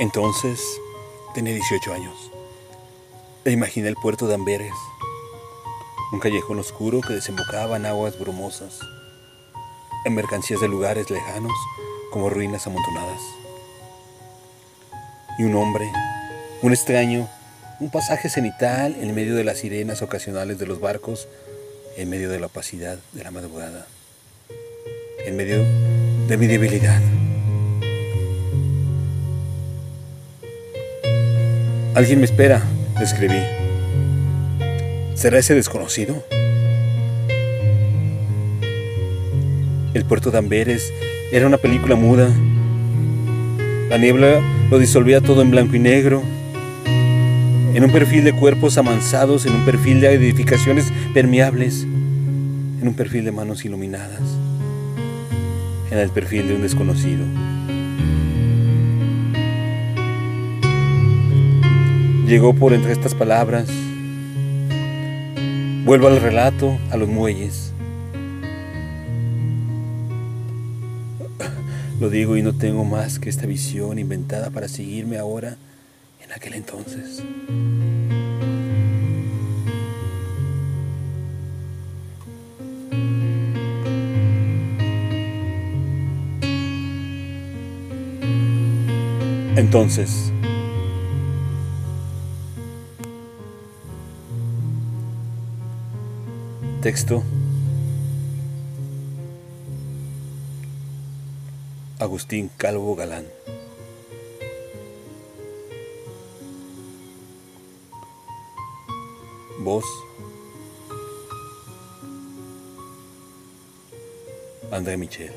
Entonces tenía 18 años. E imaginé el puerto de Amberes, un callejón oscuro que desembocaba en aguas brumosas, en mercancías de lugares lejanos como ruinas amontonadas. Y un hombre, un extraño, un pasaje cenital en medio de las sirenas ocasionales de los barcos, en medio de la opacidad de la madrugada, en medio de mi debilidad. Alguien me espera, escribí. ¿Será ese desconocido? El puerto de Amberes era una película muda. La niebla lo disolvía todo en blanco y negro. En un perfil de cuerpos amansados, en un perfil de edificaciones permeables, en un perfil de manos iluminadas, en el perfil de un desconocido. Llegó por entre estas palabras. Vuelvo al relato, a los muelles. Lo digo y no tengo más que esta visión inventada para seguirme ahora en aquel entonces. Entonces, Texto. Agustín Calvo Galán. Voz. André Michel.